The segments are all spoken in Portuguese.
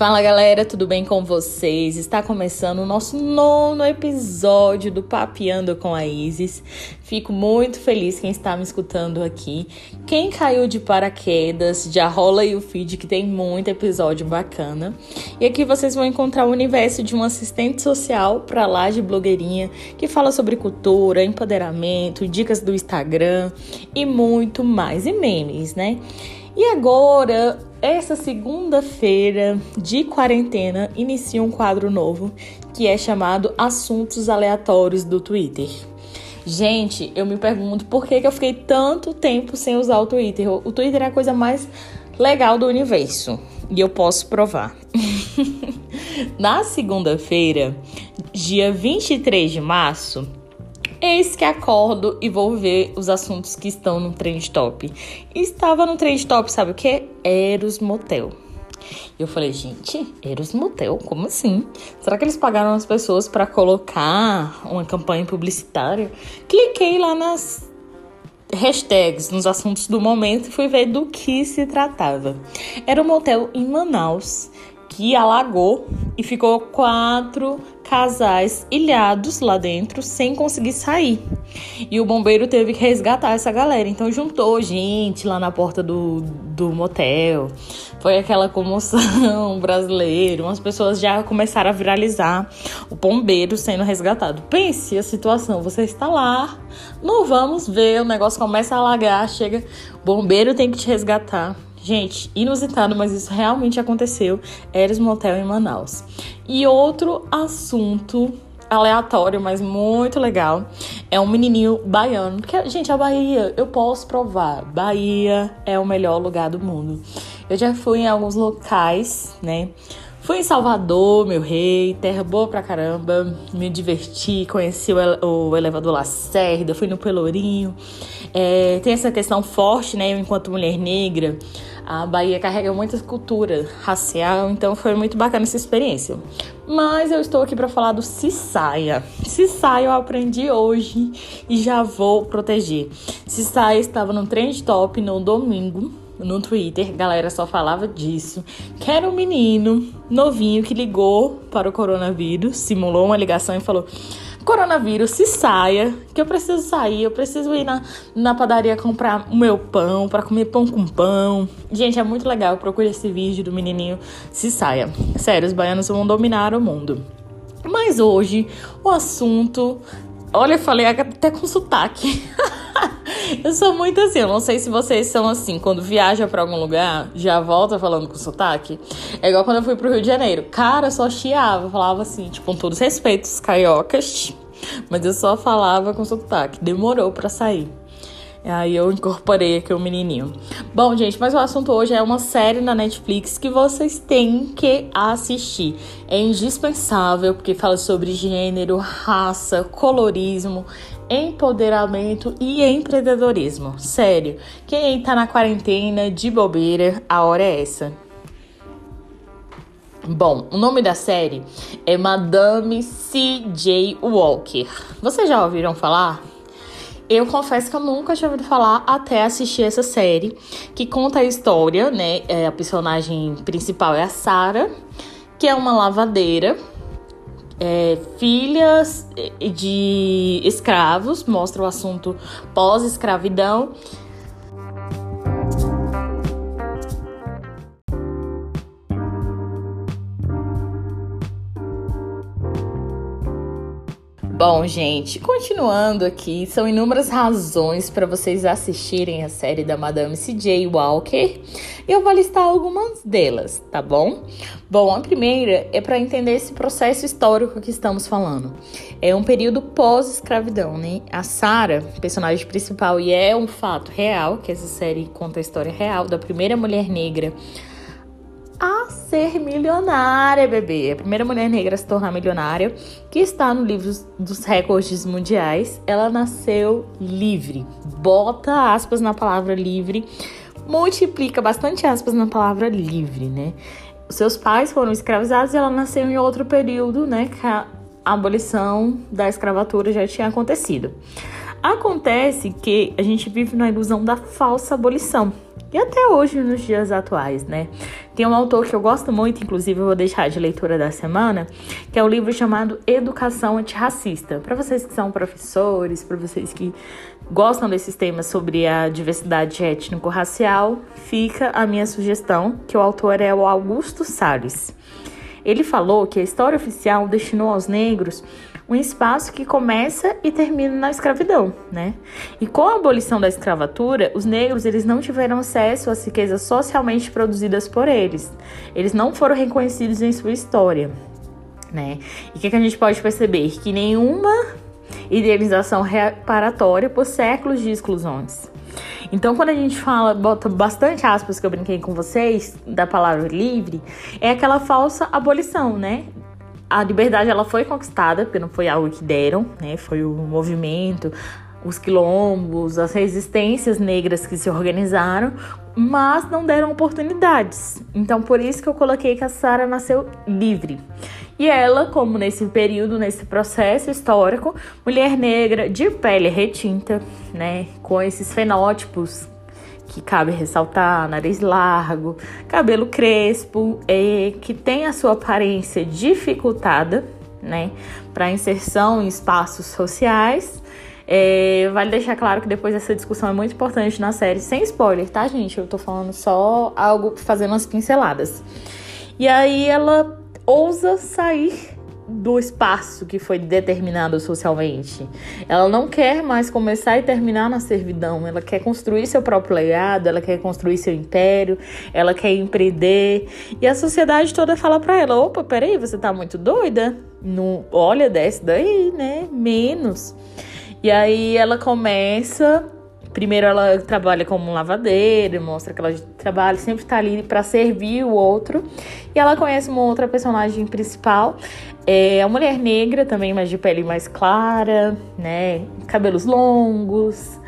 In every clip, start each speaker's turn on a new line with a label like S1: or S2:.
S1: Fala galera, tudo bem com vocês? Está começando o nosso nono episódio do Papeando com a Isis. Fico muito feliz quem está me escutando aqui. Quem caiu de paraquedas, já rola aí o feed que tem muito episódio bacana. E aqui vocês vão encontrar o universo de um assistente social para lá de blogueirinha que fala sobre cultura, empoderamento, dicas do Instagram e muito mais. E memes, né? E agora, essa segunda-feira de quarentena, inicia um quadro novo que é chamado Assuntos Aleatórios do Twitter. Gente, eu me pergunto por que, que eu fiquei tanto tempo sem usar o Twitter. O Twitter é a coisa mais legal do universo e eu posso provar. Na segunda-feira, dia 23 de março, Eis que acordo e vou ver os assuntos que estão no Trend Top. Estava no Trend Top, sabe o que? Eros Motel. Eu falei, gente, Eros Motel? Como assim? Será que eles pagaram as pessoas para colocar uma campanha publicitária? Cliquei lá nas hashtags, nos assuntos do momento e fui ver do que se tratava. Era um motel em Manaus que alagou e ficou quatro casais ilhados lá dentro sem conseguir sair. E o bombeiro teve que resgatar essa galera. Então juntou gente lá na porta do, do motel. Foi aquela comoção brasileira. Umas pessoas já começaram a viralizar o bombeiro sendo resgatado. Pense a situação: você está lá, não vamos ver, o negócio começa a alagar, chega, bombeiro tem que te resgatar. Gente, inusitado, mas isso realmente aconteceu. Eres Motel em Manaus. E outro assunto aleatório, mas muito legal, é um menininho baiano. Porque, gente, a Bahia, eu posso provar, Bahia é o melhor lugar do mundo. Eu já fui em alguns locais, né? Fui em Salvador, meu rei, terra boa pra caramba. Me diverti, conheci o, elevador Lacerda, fui no Pelourinho. É, tem essa questão forte, né? Eu, enquanto mulher negra, a Bahia carrega muita cultura racial, então foi muito bacana essa experiência. Mas eu estou aqui para falar do Cisaia. Cisaia eu aprendi hoje e já vou proteger. Cisaia estava no Trend Top no domingo no Twitter, galera só falava disso. Que era um menino novinho que ligou para o coronavírus, simulou uma ligação e falou: Coronavírus, se saia, que eu preciso sair, eu preciso ir na, na padaria comprar o meu pão, para comer pão com pão. Gente, é muito legal, procure esse vídeo do menininho se saia. Sério, os baianos vão dominar o mundo. Mas hoje, o assunto. Olha, eu falei até com sotaque. eu sou muito assim, eu não sei se vocês são assim, quando viaja para algum lugar, já volta falando com sotaque. É igual quando eu fui pro Rio de Janeiro. Cara, eu só chiava, falava assim, tipo, com todos os respeitos, cariocas, mas eu só falava com sotaque. Demorou para sair. Aí eu incorporei aqui o menininho. Bom, gente, mas o assunto hoje é uma série na Netflix que vocês têm que assistir. É indispensável porque fala sobre gênero, raça, colorismo, empoderamento e empreendedorismo. Sério, quem tá na quarentena de bobeira, a hora é essa. Bom, o nome da série é Madame C.J. Walker. Vocês já ouviram falar? Eu confesso que eu nunca tinha ouvido falar até assistir essa série, que conta a história, né? É, a personagem principal é a Sarah, que é uma lavadeira, é, filhas de escravos, mostra o assunto pós-escravidão Bom, gente, continuando aqui, são inúmeras razões para vocês assistirem a série da Madame C.J. Walker e eu vou listar algumas delas, tá bom? Bom, a primeira é para entender esse processo histórico que estamos falando. É um período pós-escravidão, né? A Sarah, personagem principal, e é um fato real que essa série conta a história real da primeira mulher negra a ser milionária, bebê. A primeira mulher negra a se tornar milionária, que está no livro dos recordes mundiais. Ela nasceu livre. Bota aspas na palavra livre, multiplica bastante aspas na palavra livre, né? Seus pais foram escravizados e ela nasceu em outro período, né? Que a abolição da escravatura já tinha acontecido. Acontece que a gente vive na ilusão da falsa abolição. E até hoje, nos dias atuais, né? Tem um autor que eu gosto muito, inclusive eu vou deixar de leitura da semana, que é o um livro chamado Educação Antirracista. Para vocês que são professores, para vocês que gostam desses temas sobre a diversidade étnico-racial, fica a minha sugestão, que o autor é o Augusto Salles. Ele falou que a história oficial destinou aos negros um espaço que começa e termina na escravidão, né? E com a abolição da escravatura, os negros eles não tiveram acesso às riquezas socialmente produzidas por eles. Eles não foram reconhecidos em sua história, né? E o que, que a gente pode perceber? Que nenhuma idealização reparatória por séculos de exclusões. Então, quando a gente fala, bota bastante aspas que eu brinquei com vocês, da palavra livre, é aquela falsa abolição, né? A liberdade ela foi conquistada, porque não foi algo que deram, né? Foi o movimento, os quilombos, as resistências negras que se organizaram, mas não deram oportunidades. Então, por isso que eu coloquei que a Sara nasceu livre. E ela, como nesse período, nesse processo histórico, mulher negra de pele retinta, né, com esses fenótipos que cabe ressaltar, nariz largo, cabelo crespo, é, que tem a sua aparência dificultada, né, para inserção em espaços sociais. É, vale deixar claro que depois dessa discussão é muito importante na série, sem spoiler, tá, gente? Eu tô falando só algo fazendo umas pinceladas. E aí ela ousa sair do espaço que foi determinado socialmente. Ela não quer mais começar e terminar na servidão. Ela quer construir seu próprio legado, ela quer construir seu império, ela quer empreender. E a sociedade toda fala para ela: opa, peraí, você tá muito doida? Não, olha, desce daí, né? Menos. E aí ela começa Primeiro ela trabalha como lavadeira, mostra que ela trabalha, sempre tá ali para servir o outro. E ela conhece uma outra personagem principal, é a mulher negra também, mas de pele mais clara, né? Cabelos longos,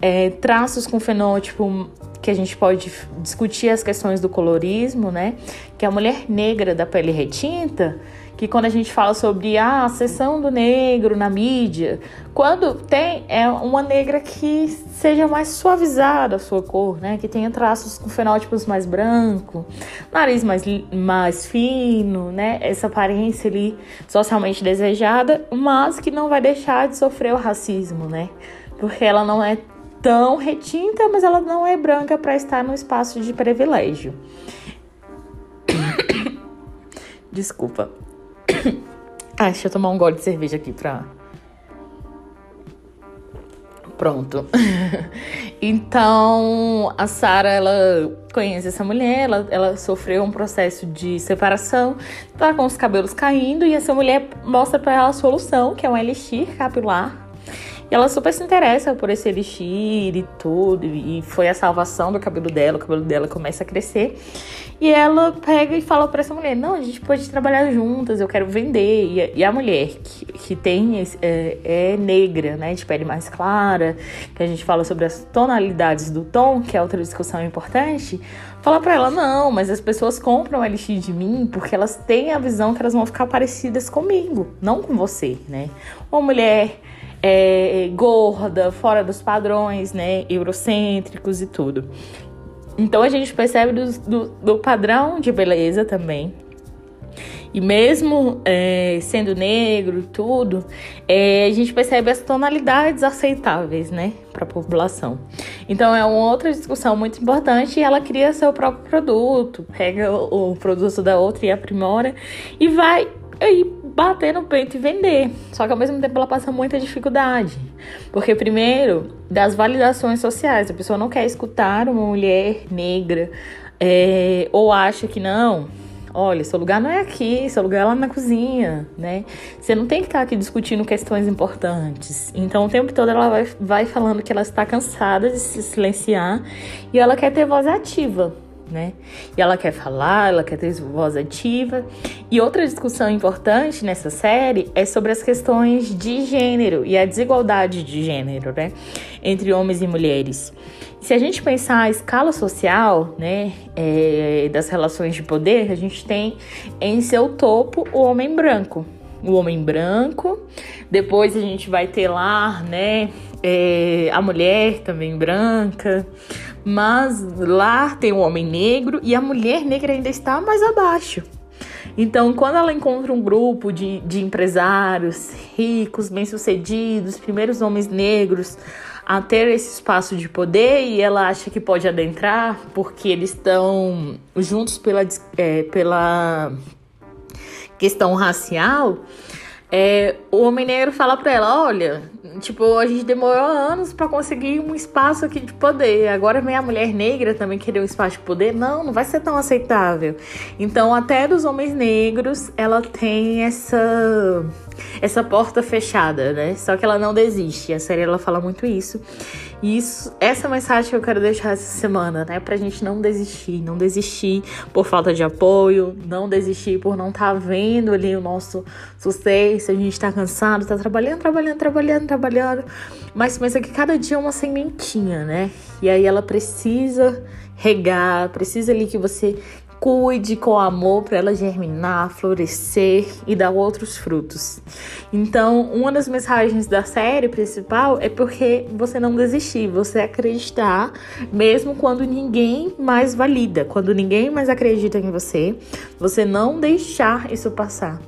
S1: é, traços com fenótipo que a gente pode discutir as questões do colorismo, né? Que é a mulher negra da pele retinta que quando a gente fala sobre ah, a sessão do negro na mídia, quando tem é uma negra que seja mais suavizada a sua cor, né? Que tenha traços com fenótipos mais branco, nariz mais, mais fino, né? Essa aparência ali socialmente desejada, mas que não vai deixar de sofrer o racismo, né? Porque ela não é tão retinta, mas ela não é branca para estar no espaço de privilégio. Desculpa. Ah, deixa eu tomar um gole de cerveja aqui pra. Pronto. então, a Sara, ela conhece essa mulher, ela, ela sofreu um processo de separação, tá com os cabelos caindo, e essa mulher mostra para ela a solução, que é um elixir capilar e ela super se interessa por esse elixir e tudo. E foi a salvação do cabelo dela. O cabelo dela começa a crescer. E ela pega e fala para essa mulher: Não, a gente pode trabalhar juntas, eu quero vender. E, a, e a mulher que, que tem esse, é, é, negra, né, de pele mais clara, que a gente fala sobre as tonalidades do tom, que é outra discussão importante. Fala pra ela: Não, mas as pessoas compram elixir de mim porque elas têm a visão que elas vão ficar parecidas comigo, não com você, né? Uma mulher é, gorda, fora dos padrões, né, eurocêntricos e tudo. Então a gente percebe do, do, do padrão de beleza também. E mesmo é, sendo negro e tudo, é, a gente percebe as tonalidades aceitáveis, né, para a população. Então é uma outra discussão muito importante e ela cria seu próprio produto, pega o, o produto da outra e aprimora e vai aí bater no peito e vender. Só que ao mesmo tempo ela passa muita dificuldade. Porque, primeiro, das validações sociais. A pessoa não quer escutar uma mulher negra é, ou acha que não. Olha, seu lugar não é aqui, seu lugar é lá na cozinha, né? Você não tem que estar aqui discutindo questões importantes. Então, o tempo todo ela vai, vai falando que ela está cansada de se silenciar e ela quer ter voz ativa, né? E ela quer falar, ela quer ter voz ativa. E outra discussão importante nessa série é sobre as questões de gênero e a desigualdade de gênero, né? Entre homens e mulheres. Se a gente pensar a escala social, né, é, das relações de poder, a gente tem em seu topo o homem branco. O homem branco, depois a gente vai ter lá, né, é, a mulher também branca, mas lá tem o homem negro e a mulher negra ainda está mais abaixo. Então, quando ela encontra um grupo de, de empresários ricos, bem-sucedidos, primeiros homens negros a ter esse espaço de poder e ela acha que pode adentrar porque eles estão juntos pela, é, pela questão racial, é, o homem negro fala pra ela: olha, tipo, a gente demorou anos para conseguir um espaço aqui de poder. Agora vem a mulher negra também querer um espaço de poder. Não, não vai ser tão aceitável. Então, até dos homens negros, ela tem essa essa porta fechada, né? Só que ela não desiste. A série ela fala muito isso. E isso, essa mensagem que eu quero deixar essa semana, né? Pra gente não desistir, não desistir por falta de apoio, não desistir por não estar tá vendo ali o nosso sucesso, a gente tá cansado, tá trabalhando, trabalhando, trabalhando, trabalhando. Mas pensa que cada dia é uma sementinha, né? E aí ela precisa regar, precisa ali que você Cuide com amor para ela germinar, florescer e dar outros frutos. Então, uma das mensagens da série principal é porque você não desistir, você acreditar, mesmo quando ninguém mais valida, quando ninguém mais acredita em você, você não deixar isso passar.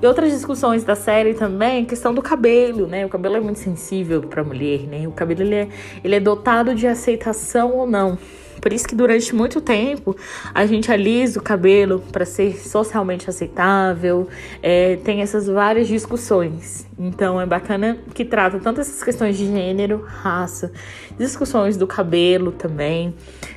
S1: E outras discussões da série também, questão do cabelo, né? O cabelo é muito sensível para a mulher, né? O cabelo ele é, ele é dotado de aceitação ou não. Por isso que durante muito tempo a gente alisa o cabelo para ser socialmente aceitável, é, tem essas várias discussões. Então é bacana que trata tanto essas questões de gênero, raça, discussões do cabelo também,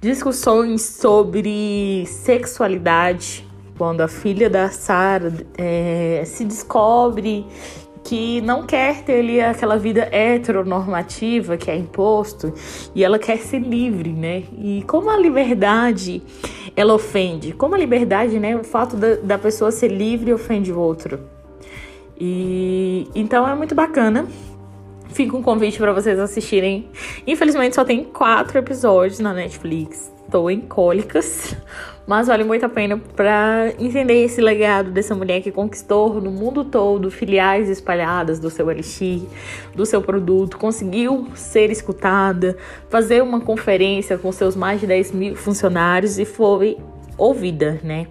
S1: discussões sobre sexualidade, quando a filha da Sarah é, se descobre que não quer ter ali aquela vida heteronormativa que é imposto e ela quer ser livre, né? E como a liberdade ela ofende, como a liberdade, né? O fato da, da pessoa ser livre ofende o outro. E então é muito bacana. Fica um convite para vocês assistirem. Infelizmente só tem quatro episódios na Netflix. Estou em cólicas, mas vale muito a pena para entender esse legado dessa mulher que conquistou no mundo todo filiais espalhadas do seu Elixir, do seu produto, conseguiu ser escutada, fazer uma conferência com seus mais de 10 mil funcionários e foi ouvida, né?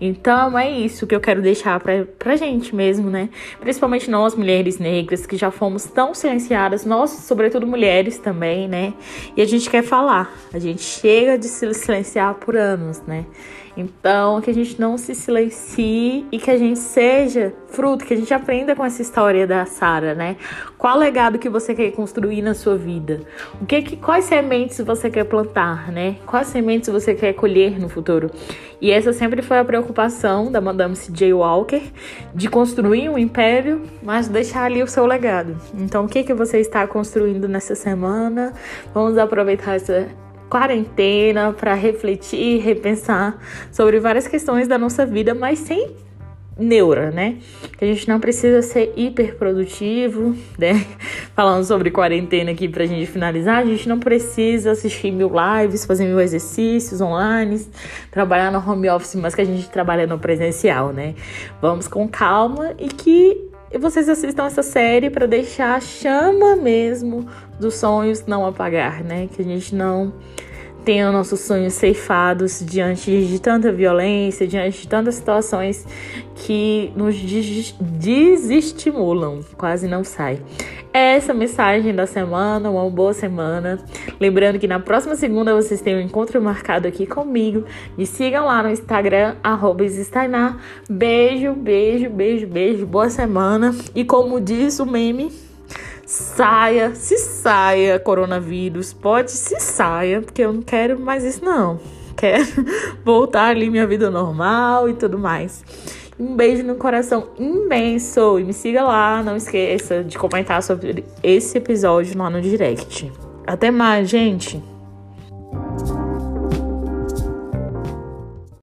S1: Então é isso que eu quero deixar pra, pra gente mesmo, né? Principalmente nós, mulheres negras, que já fomos tão silenciadas, nós, sobretudo mulheres também, né? E a gente quer falar, a gente chega de se silenciar por anos, né? Então, que a gente não se silencie e que a gente seja fruto, que a gente aprenda com essa história da Sara, né? Qual legado que você quer construir na sua vida? O que, que quais sementes você quer plantar, né? Quais sementes você quer colher no futuro? E essa sempre foi a preocupação da Madame C.J. Walker de construir um império, mas deixar ali o seu legado. Então, o que que você está construindo nessa semana? Vamos aproveitar essa quarentena para refletir, repensar sobre várias questões da nossa vida, mas sem neura, né? Que a gente não precisa ser hiper produtivo, né? Falando sobre quarentena aqui pra gente finalizar, a gente não precisa assistir mil lives, fazer mil exercícios online, trabalhar no home office, mas que a gente trabalha no presencial, né? Vamos com calma e que vocês assistam essa série para deixar a chama mesmo dos sonhos não apagar, né? Que a gente não tenha nossos sonhos ceifados diante de tanta violência, diante de tantas situações que nos desestimulam, quase não sai. Essa mensagem da semana, uma boa semana. Lembrando que na próxima segunda vocês têm um encontro marcado aqui comigo. Me sigam lá no Instagram, arroba Beijo, beijo, beijo, beijo. Boa semana. E como diz o meme, saia, se saia, coronavírus, pode se saia, porque eu não quero mais isso não. Quero voltar ali minha vida normal e tudo mais. Um beijo no coração imenso e me siga lá, não esqueça de comentar sobre esse episódio lá no direct. Até mais, gente.